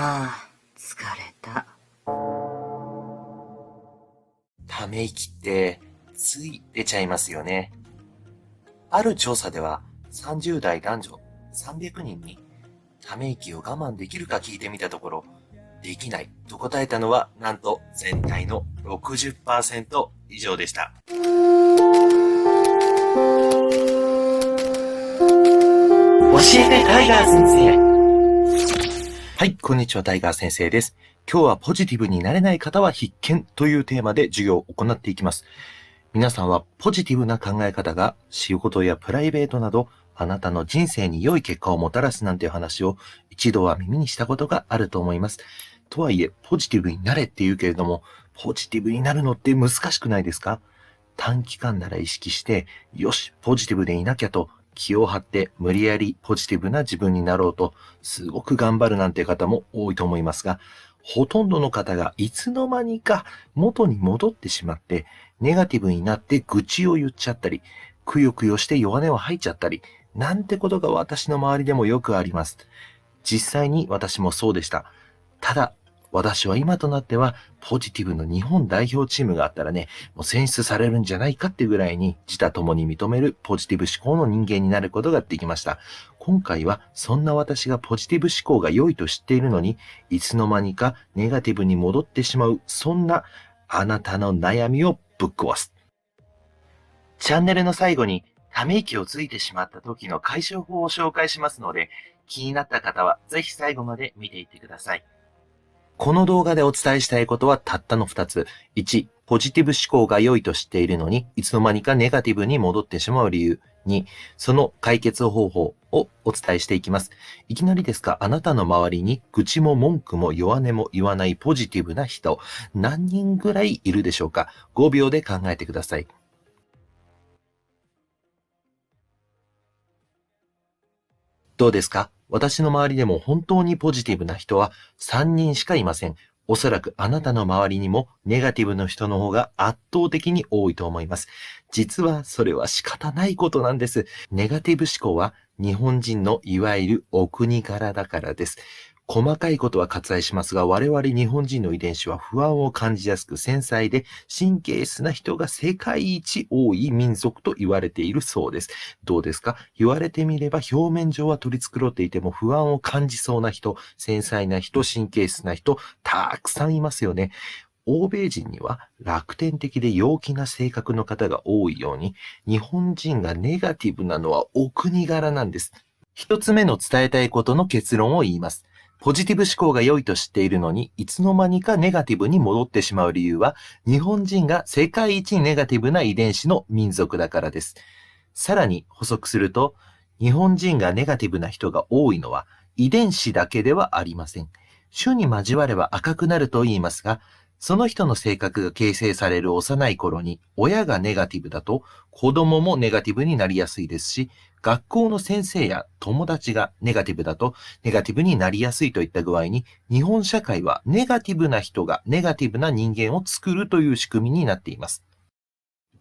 はあ、疲れた。ため息って、つい出ちゃいますよね。ある調査では、30代男女300人に、ため息を我慢できるか聞いてみたところ、できないと答えたのは、なんと全体の60%以上でした。教えてタイガー先生はい、こんにちは、タイガー先生です。今日はポジティブになれない方は必見というテーマで授業を行っていきます。皆さんはポジティブな考え方が仕事やプライベートなどあなたの人生に良い結果をもたらすなんていう話を一度は耳にしたことがあると思います。とはいえ、ポジティブになれって言うけれども、ポジティブになるのって難しくないですか？短期間なら意識して、よし、ポジティブでいなきゃと気を張って無理やりポジティブな自分になろうと、すごく頑張るなんて方も多いと思いますが、ほとんどの方がいつの間にか元に戻ってしまって、ネガティブになって愚痴を言っちゃったり、くよくよして弱音を吐いちゃったり、なんてことが私の周りでもよくあります。実際に私もそうでした。ただ、私は今となっては、ポジティブの日本代表チームがあったらね、もう選出されるんじゃないかってぐらいに、自他共に認めるポジティブ思考の人間になることができました。今回は、そんな私がポジティブ思考が良いと知っているのに、いつの間にかネガティブに戻ってしまう、そんなあなたの悩みをぶっ壊す。チャンネルの最後に、ため息をついてしまった時の解消法を紹介しますので、気になった方はぜひ最後まで見ていってください。この動画でお伝えしたいことはたったの2つ。1、ポジティブ思考が良いと知っているのに、いつの間にかネガティブに戻ってしまう理由。2、その解決方法をお伝えしていきます。いきなりですが、あなたの周りに愚痴も文句も弱音も言わないポジティブな人、何人ぐらいいるでしょうか ?5 秒で考えてください。どうですか？私の周りでも本当にポジティブな人は3人しかいません。おそらくあなたの周りにもネガティブの人の方が圧倒的に多いと思います。実はそれは仕方ないことなんです。ネガティブ思考は日本人のいわゆるお国柄だからです。細かいことは割愛しますが、我々日本人の遺伝子は不安を感じやすく繊細で神経質な人が世界一多い民族と言われているそうです。どうですか？言われてみれば表面上は取り繕っていても不安を感じそうな人、繊細な人、神経質な人、たくさんいますよね。欧米人には楽天的で陽気な性格の方が多いように、日本人がネガティブなのはお国柄なんです。一つ目の伝えたいことの結論を言います。ポジティブ思考が良いと知っているのに、いつの間にかネガティブに戻ってしまう理由は、日本人が世界一ネガティブな遺伝子の民族だからです。さらに補足すると、日本人がネガティブな人が多いのは、遺伝子だけではありません。種に交われば赤くなると言いますが、その人の性格が形成される幼い頃に、親がネガティブだと、子供もネガティブになりやすいですし、学校の先生や友達がネガティブだと、ネガティブになりやすいといった具合に、日本社会はネガティブな人がネガティブな人間を作るという仕組みになっています。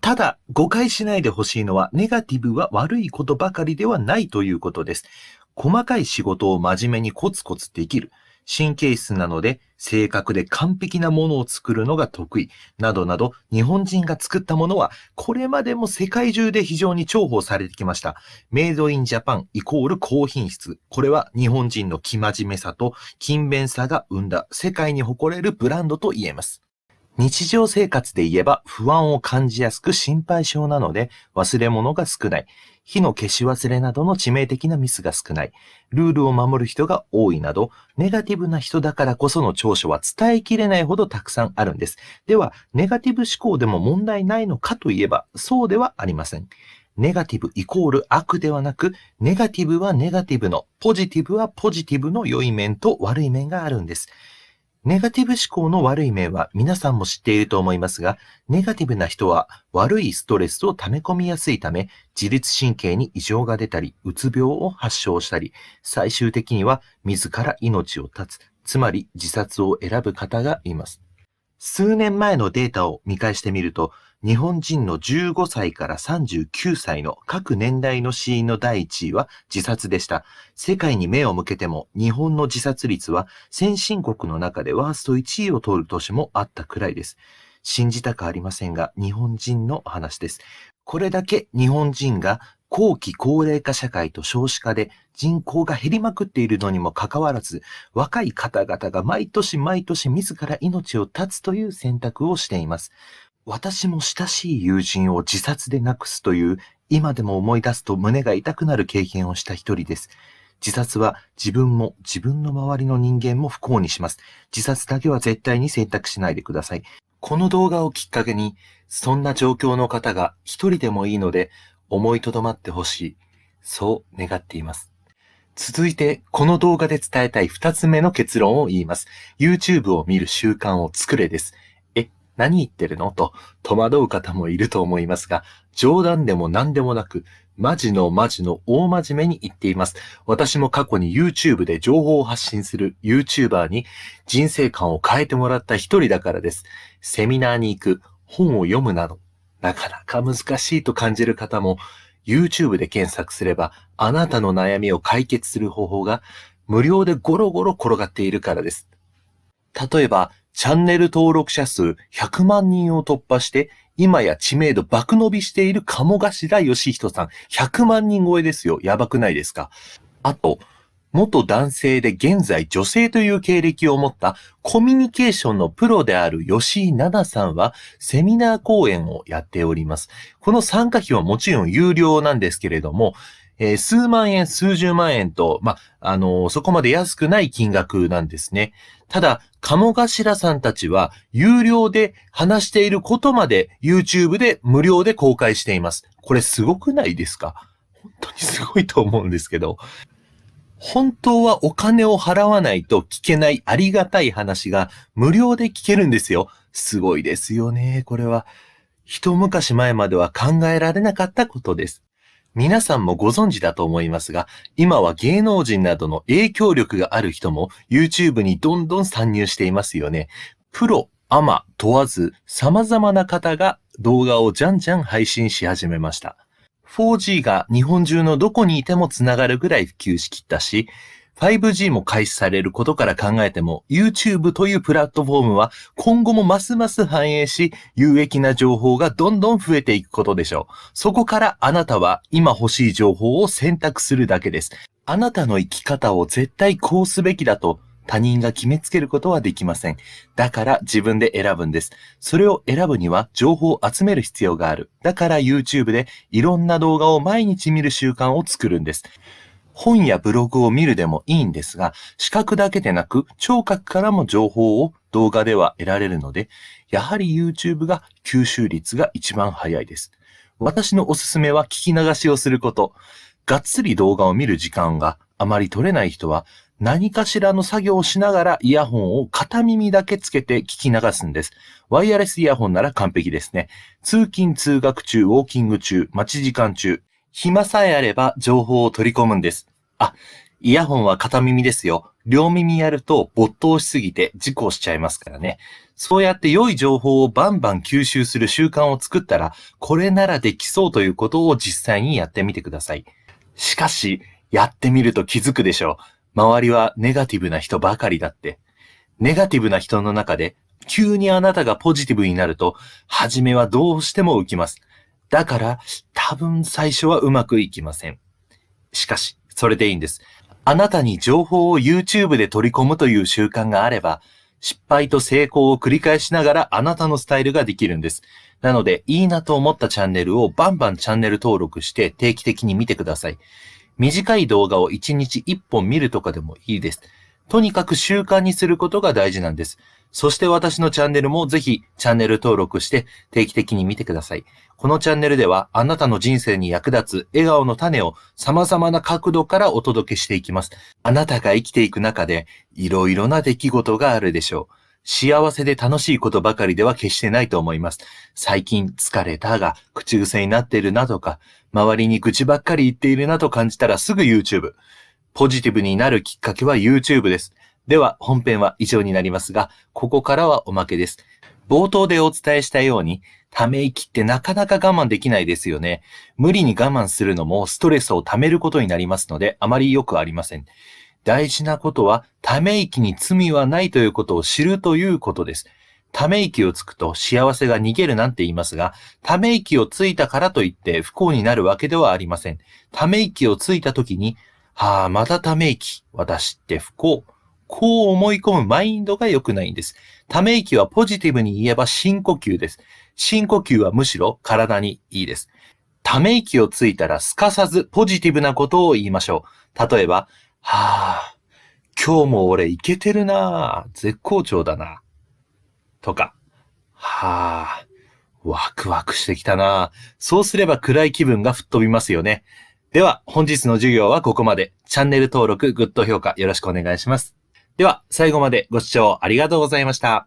ただ、誤解しないでほしいのは、ネガティブは悪いことばかりではないということです。細かい仕事を真面目にコツコツできる。神経質なので、正確で完璧なものを作るのが得意。などなど、日本人が作ったものは、これまでも世界中で非常に重宝されてきました。メイドインジャパンイコール高品質。これは日本人の生真面目さと勤勉さが生んだ世界に誇れるブランドと言えます。日常生活で言えば不安を感じやすく心配性なので忘れ物が少ない。火の消し忘れなどの致命的なミスが少ない。ルールを守る人が多いなど、ネガティブな人だからこその長所は伝えきれないほどたくさんあるんです。では、ネガティブ思考でも問題ないのかといえば、そうではありません。ネガティブイコール悪ではなく、ネガティブはネガティブの、ポジティブはポジティブの良い面と悪い面があるんです。ネガティブ思考の悪い面は皆さんも知っていると思いますが、ネガティブな人は悪いストレスを溜め込みやすいため、自律神経に異常が出たり、うつ病を発症したり、最終的には自ら命を絶つ、つまり自殺を選ぶ方がいます。数年前のデータを見返してみると、日本人の15歳から39歳の各年代の死因の第1位は自殺でした。世界に目を向けても日本の自殺率は先進国の中でワースト1位を取る年もあったくらいです。信じたくありませんが、日本人の話です。これだけ日本人が後期高齢化社会と少子化で人口が減りまくっているのにもかかわらず、若い方々が毎年毎年自ら命を絶つという選択をしています。私も親しい友人を自殺で亡くすという、今でも思い出すと胸が痛くなる経験をした一人です。自殺は自分も自分の周りの人間も不幸にします。自殺だけは絶対に選択しないでください。この動画をきっかけに、そんな状況の方が一人でもいいので、思いとどまってほしい。そう願っています。続いて、この動画で伝えたい二つ目の結論を言います。YouTube を見る習慣を作れです。何言ってるの？と戸惑う方もいると思いますが、冗談でも何でもなく、マジのマジの大真面目に言っています。私も過去に YouTube で情報を発信する YouTuber に人生観を変えてもらった一人だからです。セミナーに行く、本を読むなど、なかなか難しいと感じる方も YouTube で検索すればあなたの悩みを解決する方法が無料でゴロゴロ転がっているからです。例えば、チャンネル登録者数100万人を突破して、今や知名度爆伸びしている鴨頭義人さん。100万人超えですよ。やばくないですか？あと、元男性で現在女性という経歴を持ったコミュニケーションのプロである吉井奈々さんはセミナー講演をやっております。この参加費はもちろん有料なんですけれども、えー、数万円、数十万円と、まあ、のー、そこまで安くない金額なんですね。ただ、鴨頭さんたちは、有料で話していることまで YouTube で無料で公開しています。これすごくないですか？本当にすごいと思うんですけど。本当はお金を払わないと聞けないありがたい話が無料で聞けるんですよ。すごいですよね、これは。一昔前までは考えられなかったことです。皆さんもご存知だと思いますが、今は芸能人などの影響力がある人も YouTube にどんどん参入していますよね。プロ、アマ問わず様々な方が動画をじゃんじゃん配信し始めました。4G が日本中のどこにいてもつながるぐらい普及しきったし、5G も開始されることから考えても、YouTube というプラットフォームは今後もますます繁栄し、有益な情報がどんどん増えていくことでしょう。そこからあなたは今欲しい情報を選択するだけです。あなたの生き方を絶対こうすべきだと他人が決めつけることはできません。だから自分で選ぶんです。それを選ぶには情報を集める必要がある。だから YouTube でいろんな動画を毎日見る習慣を作るんです。本やブログを見るでもいいんですが、視覚だけでなく聴覚からも情報を動画では得られるので、やはり YouTube が吸収率が一番早いです。私のおすすめは聞き流しをすること。がっつり動画を見る時間があまり取れない人は、何かしらの作業をしながらイヤホンを片耳だけつけて聞き流すんです。ワイヤレスイヤホンなら完璧ですね。通勤通学中、ウォーキング中、待ち時間中、暇さえあれば情報を取り込むんです。あ、イヤホンは片耳ですよ。両耳やると没頭しすぎて事故しちゃいますからね。そうやって良い情報をバンバン吸収する習慣を作ったら、これならできそうということを実際にやってみてください。しかし、やってみると気づくでしょう。周りはネガティブな人ばかりだって。ネガティブな人の中で、急にあなたがポジティブになると、初めはどうしても浮きます。だから、多分最初はうまくいきません。しかし、それでいいんです。あなたに情報を YouTube で取り込むという習慣があれば、失敗と成功を繰り返しながらあなたのスタイルができるんです。なので、いいなと思ったチャンネルをバンバンチャンネル登録して定期的に見てください。短い動画を1日1本見るとかでもいいです。とにかく習慣にすることが大事なんです。そして私のチャンネルもぜひチャンネル登録して定期的に見てください。このチャンネルではあなたの人生に役立つ笑顔の種を様々な角度からお届けしていきます。あなたが生きていく中でいろいろな出来事があるでしょう。幸せで楽しいことばかりでは決してないと思います。最近疲れたが口癖になっているなとか、周りに愚痴ばっかり言っているなと感じたらすぐ YouTube。ポジティブになるきっかけは YouTube です。では本編は以上になりますが、ここからはおまけです。冒頭でお伝えしたように、ため息ってなかなか我慢できないですよね。無理に我慢するのもストレスを溜めることになりますので、あまり良くありません。大事なことは、ため息に罪はないということを知るということです。ため息をつくと幸せが逃げるなんて言いますが、ため息をついたからといって不幸になるわけではありません。ため息をついたときに、はあ、またため息。私って不幸。こう思い込むマインドが良くないんです。ため息はポジティブに言えば深呼吸です。深呼吸はむしろ体にいいです。ため息をついたらすかさずポジティブなことを言いましょう。例えば、はあ、今日も俺いけてるなぁ絶好調だな。とか、はあ、ワクワクしてきたなぁそうすれば暗い気分が吹っ飛びますよね。では、本日の授業はここまで。チャンネル登録、グッド評価よろしくお願いします。では、最後までご視聴ありがとうございました。